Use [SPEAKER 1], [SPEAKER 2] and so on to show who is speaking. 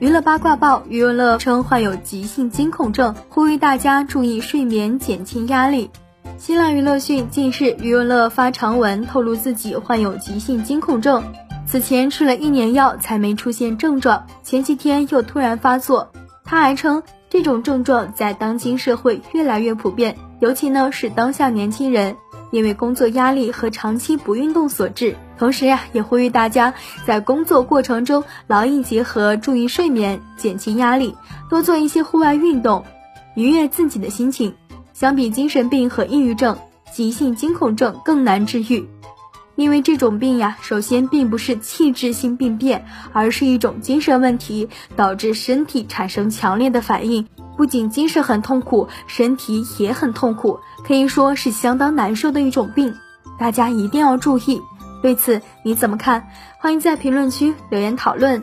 [SPEAKER 1] 娱乐八卦报，余文乐称患有急性惊恐症，呼吁大家注意睡眠，减轻压力。新浪娱乐讯，近日余文乐发长文透露自己患有急性惊恐症，此前吃了一年药才没出现症状，前几天又突然发作。他还称，这种症状在当今社会越来越普遍，尤其呢是当下年轻人。因为工作压力和长期不运动所致，同时呀，也呼吁大家在工作过程中劳逸结合，注意睡眠，减轻压力，多做一些户外运动，愉悦自己的心情。相比精神病和抑郁症，急性惊恐症更难治愈，因为这种病呀，首先并不是器质性病变，而是一种精神问题，导致身体产生强烈的反应。不仅精神很痛苦，身体也很痛苦，可以说是相当难受的一种病，大家一定要注意。对此你怎么看？欢迎在评论区留言讨论。